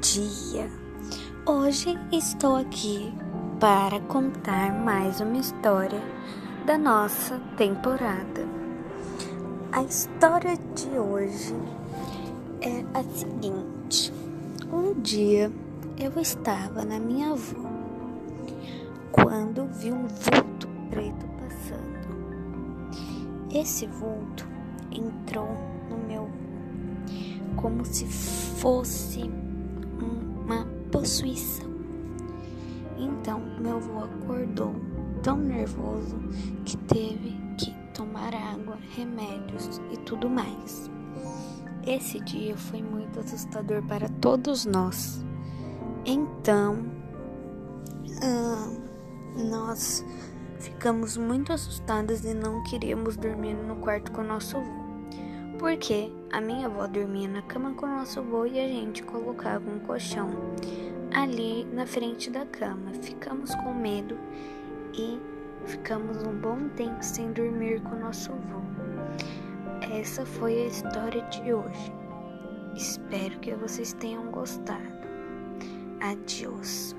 dia! Hoje estou aqui para contar mais uma história da nossa temporada. A história de hoje é a seguinte: um dia eu estava na minha avó quando vi um vulto preto passando. Esse vulto entrou no meu como se fosse uma possuição. Então meu avô acordou tão nervoso que teve que tomar água, remédios e tudo mais. Esse dia foi muito assustador para todos nós. Então, nós ficamos muito assustadas e não queríamos dormir no quarto com nosso avô. Porque a minha avó dormia na cama com nosso avô e a gente colocava um colchão ali na frente da cama. Ficamos com medo e ficamos um bom tempo sem dormir com nosso avô. Essa foi a história de hoje. Espero que vocês tenham gostado. Adiós.